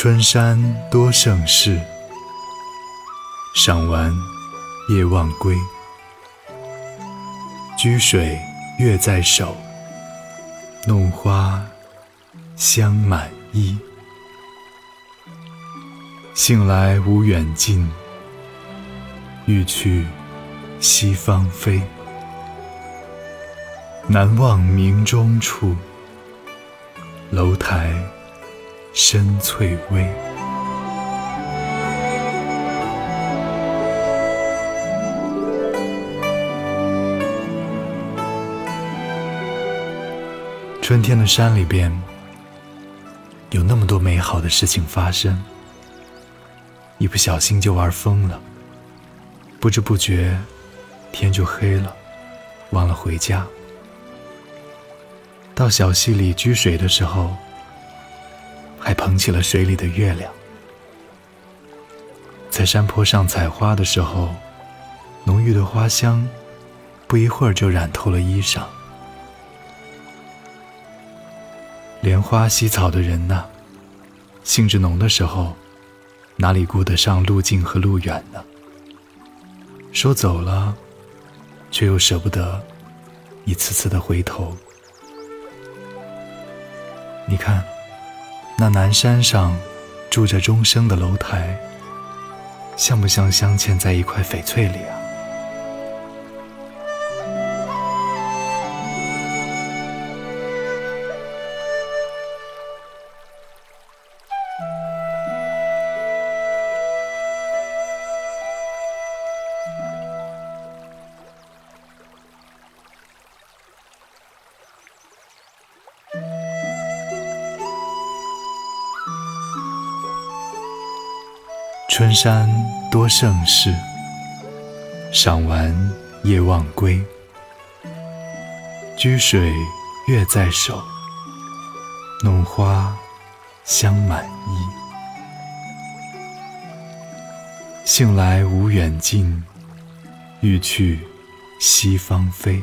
春山多胜事，赏玩夜忘归。居水月在手，弄花香满衣。兴来无远近，欲去西方飞。南望明中处，楼台深翠微。春天的山里边，有那么多美好的事情发生。一不小心就玩疯了，不知不觉天就黑了，忘了回家。到小溪里掬水的时候，还捧起了水里的月亮。在山坡上采花的时候，浓郁的花香不一会儿就染透了衣裳。莲花惜草的人呐，兴致浓的时候。哪里顾得上路近和路远呢？说走了，却又舍不得一次次的回头。你看，那南山上住着钟声的楼台，像不像镶嵌在一块翡翠里啊？春山多胜事，赏玩夜忘归。掬水月在手，弄花香满衣。兴来无远近，欲去西方飞。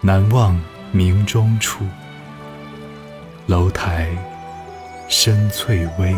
南望明中处，楼台深翠微。